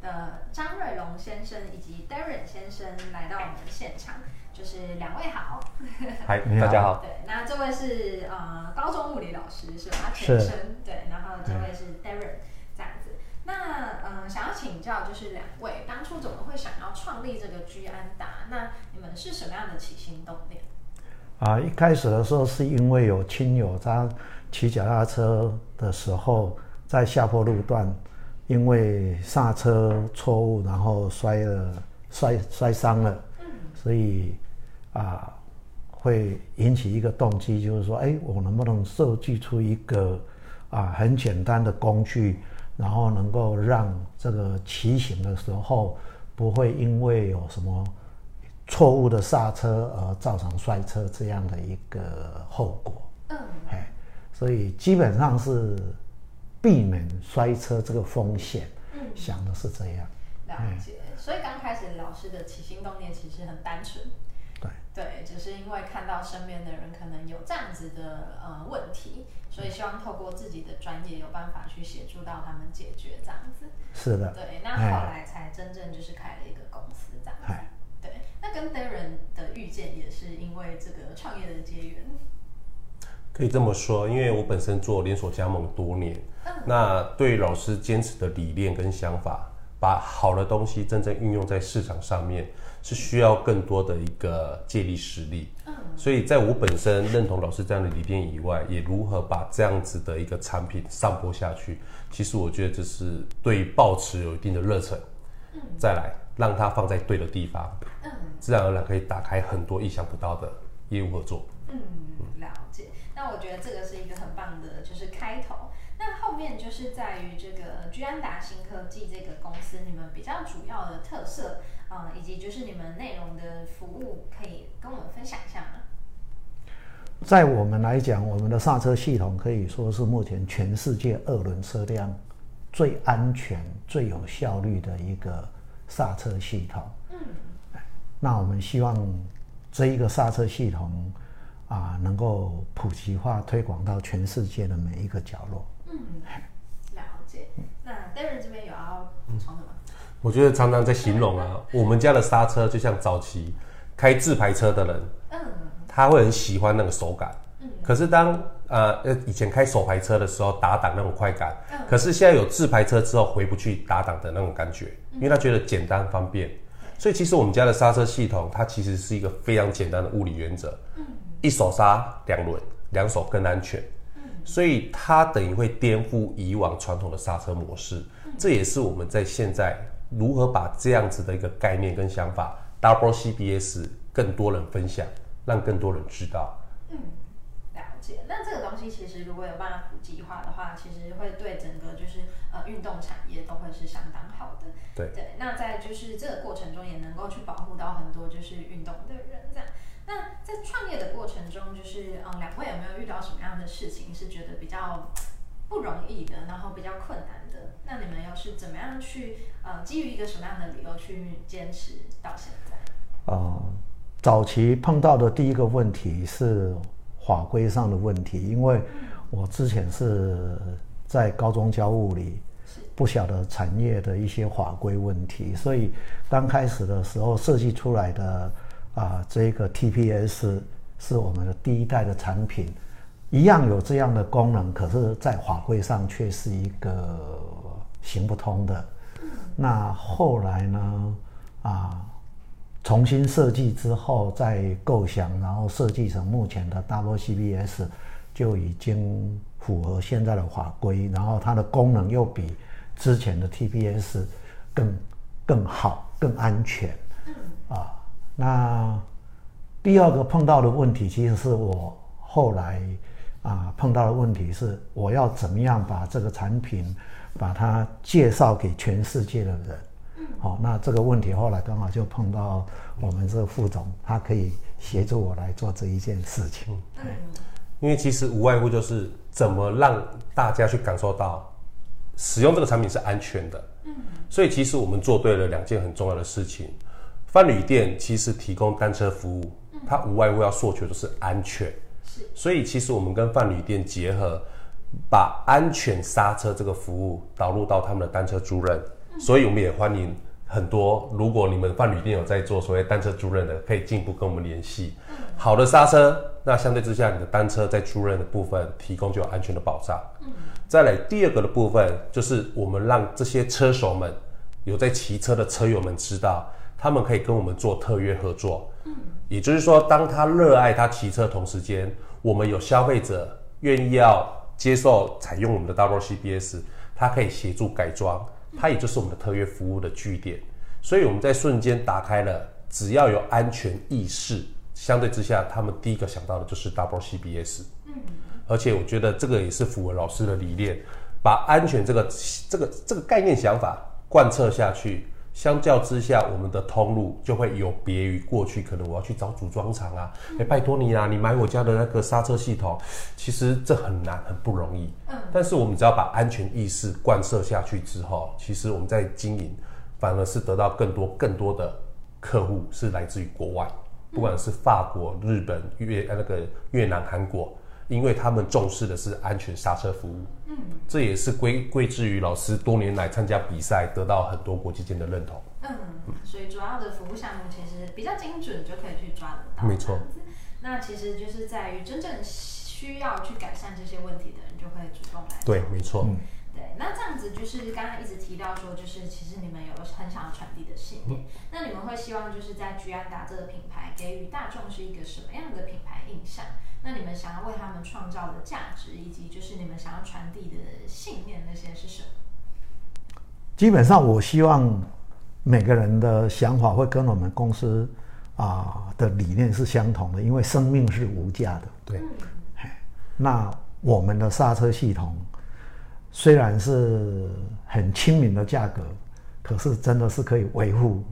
的张瑞龙先生以及 Darren 先生来到我们的现场，就是两位好。嗨，大家好。对，那这位是呃高中物理老师是吧？是全生对，然后这位是 Darren 这样子。那呃，想要请教就是两位当初怎么会想要创立这个居安达？那你们是什么样的起心动念？啊，一开始的时候是因为有亲友他骑脚踏车的时候，在下坡路段，因为刹车错误，然后摔了摔摔伤了，所以啊，会引起一个动机，就是说，哎，我能不能设计出一个啊很简单的工具，然后能够让这个骑行的时候不会因为有什么错误的刹车而造成摔车这样的一个后果。嗯，哎，所以基本上是避免摔车这个风险，嗯想的是这样。了解。所以刚开始老师的起心动念其实很单纯，对，对，只是因为看到身边的人可能有这样子的呃问题，所以希望透过自己的专业有办法去协助到他们解决这样子。是的。对，那后来才真正就是开了一个公司这样子哎。对，那跟 Darren 的遇见也是因为这个创业的结缘。可以这么说，因为我本身做连锁加盟多年，嗯那对老师坚持的理念跟想法，把好的东西真正运用在市场上面，是需要更多的一个借力实力。嗯所以在我本身认同老师这样的理念以外，也如何把这样子的一个产品上播下去，其实我觉得这是对抱持有一定的热忱，再来让它放在对的地方，嗯自然而然可以打开很多意想不到的业务合作。嗯。那我觉得这个是一个很棒的，就是开头。那后面就是在于这个居安达新科技这个公司，你们比较主要的特色啊、呃以及就是你们内容的服务，可以跟我们分享一下吗？在我们来讲，我们的刹车系统可以说是目前全世界二轮车辆最安全、最有效率的一个刹车系统。嗯那我们希望这一个刹车系统啊，能够普及化、推广到全世界的每一个角落。嗯，了解。那 Darren 这边有要补充的吗？我觉得常常在形容啊，我们家的刹车就像早期开自排车的人，嗯他会很喜欢那个手感。可是当呃呃以前开手排车的时候打档那种快感，可是现在有自排车之后回不去打档的那种感觉，因为他觉得简单方便。所以其实我们家的刹车系统，它其实是一个非常简单的物理原则，一手刹两轮，两手更安全。所以它等于会颠覆以往传统的刹车模式，这也是我们在现在如何把这样子的一个概念跟想法 double CBS 更多人分享，让更多人知道。嗯了解。那这个东西其实如果有办法普及化的话，其实会对整个就是呃运动产业都会是相当好的。对对，那在就是这个过程中也能够去保护到很多就是运动的人这样。那在创业的过程中，就是嗯，两位有没有遇到什么样的事情是觉得比较不容易的，然后比较困难的？那你们又是怎么样去呃，基于一个什么样的理由去坚持到现在？呃，早期碰到的第一个问题是法规上的问题，因为我之前是在高中教物理，不晓得产业的一些法规问题，所以刚开始的时候设计出来的啊、这个 TPS 是我们的第一代的产品，一样有这样的功能，可是，在法规上却是一个行不通的。那后来呢？啊，重新设计之后再构想，然后设计成目前的 WCBS，就已经符合现在的法规，然后它的功能又比之前的 TPS 更更好、更安全。啊，那第二个碰到的问题，其实是我后来啊碰到的问题是，我要怎么样把这个产品把它介绍给全世界的人。好、那这个问题后来刚好就碰到我们这个副总，他可以协助我来做这一件事情。嗯，因为其实无外乎就是怎么让大家去感受到使用这个产品是安全的。嗯，所以其实我们做对了两件很重要的事情。泛旅店其实提供单车服务，它无外乎要诉求的是安全。是，所以其实我们跟泛旅店结合，把安全刹车这个服务导入到他们的单车租赁。所以我们也欢迎很多，如果你们泛旅店有在做所谓单车租赁的，可以进一步跟我们联系。好的刹车，那相对之下，你的单车在租赁的部分提供就有安全的保障。再来第二个的部分，就是我们让这些车手们有在骑车的车友们知道。他们可以跟我们做特约合作，嗯，也就是说，当他热爱他骑车同时间，我们有消费者愿意要接受采用我们的 Double CBS，他可以协助改装，它也就是我们的特约服务的据点。所以我们在瞬间打开了，只要有安全意识，相对之下，他们第一个想到的就是 Double CBS，嗯，而且我觉得这个也是符合老师的理念，把安全这个这个这个概念想法贯彻下去。相较之下，我们的通路就会有别于过去，可能我要去找组装厂啊，哎，拜托你啊，你买我家的那个刹车系统，其实这很难，很不容易。嗯，但是我们只要把安全意识贯彻下去之后，其实我们在经营，反而是得到更多更多的客户是来自于国外，不管是法国、日本、越那个越南、韩国。因为他们重视的是安全刹车服务，嗯，这也是归归之于老师多年来参加比赛，得到很多国际间的认同。嗯，所以主要的服务项目其实比较精准，就可以去抓得到。没错。那其实就是在于真正需要去改善这些问题的人，就会主动来。对，没错。对，那这样子就是刚刚一直提到说，就是其实你们有很想要传递的信念。那你们会希望就是在居安达这个品牌给予大众是一个什么样的品牌印象？那你们想要为他们创造的价值，以及就是你们想要传递的信念，那些是什么？基本上，我希望每个人的想法会跟我们公司啊的理念是相同的，因为生命是无价的。对。那我们的刹车系统虽然是很亲民的价格，可是真的是可以维护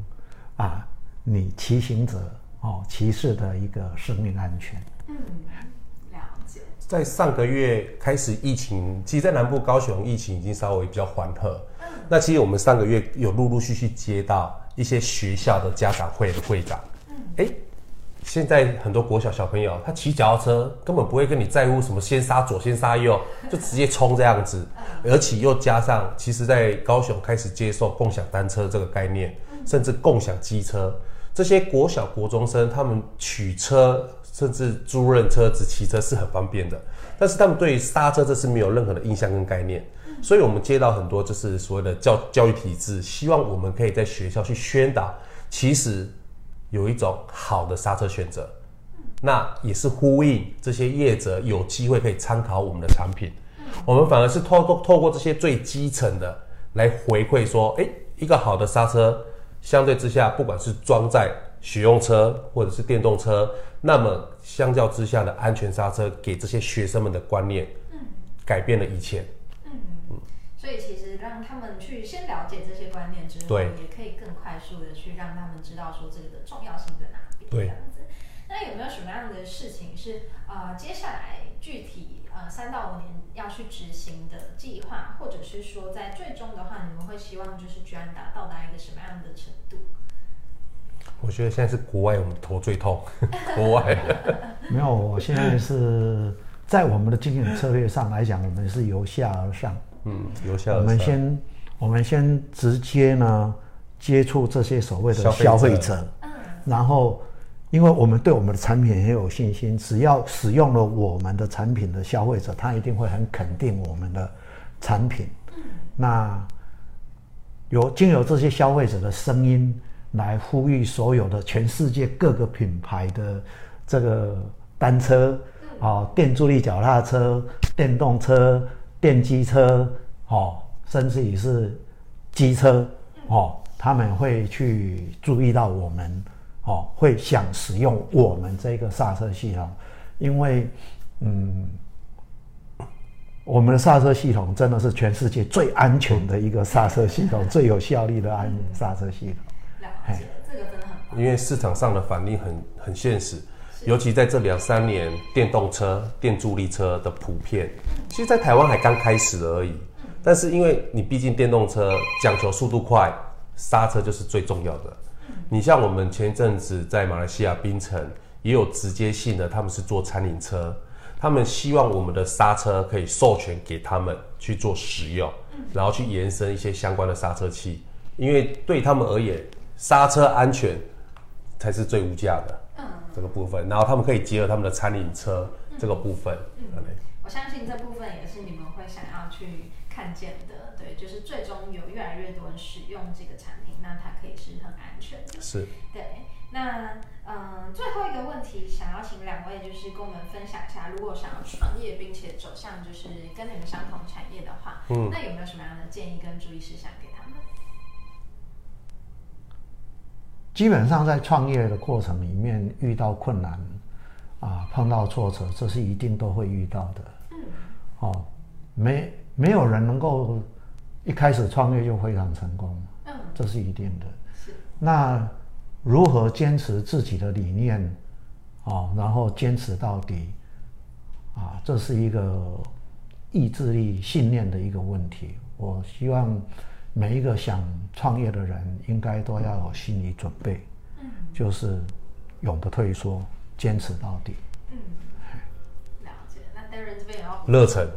啊你骑行者哦骑士的一个生命安全。嗯，了解。在上个月开始疫情，其实，在南部高雄疫情已经稍微比较缓和。嗯，那其实我们上个月有陆陆续续接到一些学校的家长会的会长。嗯，哎，现在很多国小小朋友，他骑脚踏车根本不会跟你在乎什么先刹左先刹右，就直接冲这样子。而且又加上，其实，在高雄开始接受共享单车这个概念，甚至共享机车，这些国小国中生他们取车。甚至租赁车子、骑车是很方便的，但是他们对刹车这是没有任何的印象跟概念，所以我们接到很多就是所谓的教教育体制，希望我们可以在学校去宣导，其实有一种好的刹车选择，那也是呼应这些业者有机会可以参考我们的产品，我们反而是透过透过这些最基层的来回馈说，哎，一个好的刹车，相对之下，不管是装在学用车或者是电动车。那么，相较之下的安全刹车，给这些学生们的观念，改变了一切。所以，其实让他们去先了解这些观念之后，也可以更快速的去让他们知道说这个的重要性在哪边。对。这样子。那有没有什么样的事情是呃，接下来具体呃三到五年要去执行的计划，或者是说在最终的话，你们会希望就是居然达到达一个什么样的程度？我觉得现在是国外我们头最痛，国外 没有。我现在是在我们的经营策略上来讲，我们是由下而上。嗯，由下而上。我们先，我们先直接呢接触这些所谓的消费者。嗯。然后，因为我们对我们的产品很有信心，只要使用了我们的产品的消费者，他一定会很肯定我们的产品。嗯。那有经由这些消费者的声音。来呼吁所有的全世界各个品牌的这个单车啊，电助力脚踏车、电动车、电机车，哦，甚至于是机车，哦，他们会去注意到我们，哦，会想使用我们这个刹车系统，因为，嗯，我们的刹车系统真的是全世界最安全的一个刹车系统，最有效率的安刹车系统。这个真的很，因为市场上的反应很很现实，尤其在这两三年，电动车、电助力车的普遍，其实，在台湾还刚开始而已。但是，因为你毕竟电动车讲求速度快，刹车就是最重要的。你像我们前一阵子在马来西亚槟城也有直接性的，他们是做餐饮车，他们希望我们的刹车可以授权给他们去做使用，然后去延伸一些相关的刹车器，因为对他们而言，刹车安全才是最无价的。这个部分，然后他们可以结合他们的餐饮车这个部分。嗯，我相信这部分也是你们会想要去看见的。对，就是最终有越来越多人使用这个产品，那它可以是很安全的。是。对，那嗯，最后一个问题，想要请两位就是跟我们分享一下，如果想要创业并且走向就是跟你们相同产业的话，嗯，那有没有什么样的建议跟注意事项给他们？基本上在创业的过程里面遇到困难，啊，碰到挫折，这是一定都会遇到的。嗯，哦，没没有人能够一开始创业就非常成功。嗯，这是一定的。是。那如何坚持自己的理念，哦，然后坚持到底，啊，这是一个意志力、信念的一个问题。我希望。每一个想创业的人，应该都要有心理准备，嗯，就是永不退缩，坚持到底。嗯，了解。那 Darren 这边也要热忱，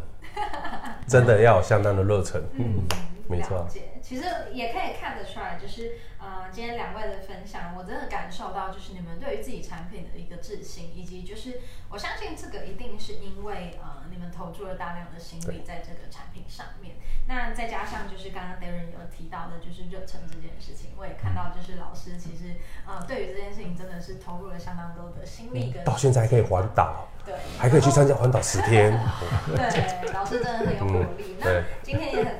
真的要有相当的热忱。嗯，没错。其实也可以看得出来，就是。呃，今天两位的分享，我真的感受到就是你们对于自己产品的一个自信，以及就是我相信这个一定是因为呃你们投注了大量的心力在这个产品上面。那再加上就是刚刚 Darren 有提到的，就是热忱这件事情，我也看到就是老师其实呃对于这件事情真的是投入了相当多的心力跟到现在还可以环岛，对，还可以去参加环岛十天。对，老师真的很有鼓励。那今天也很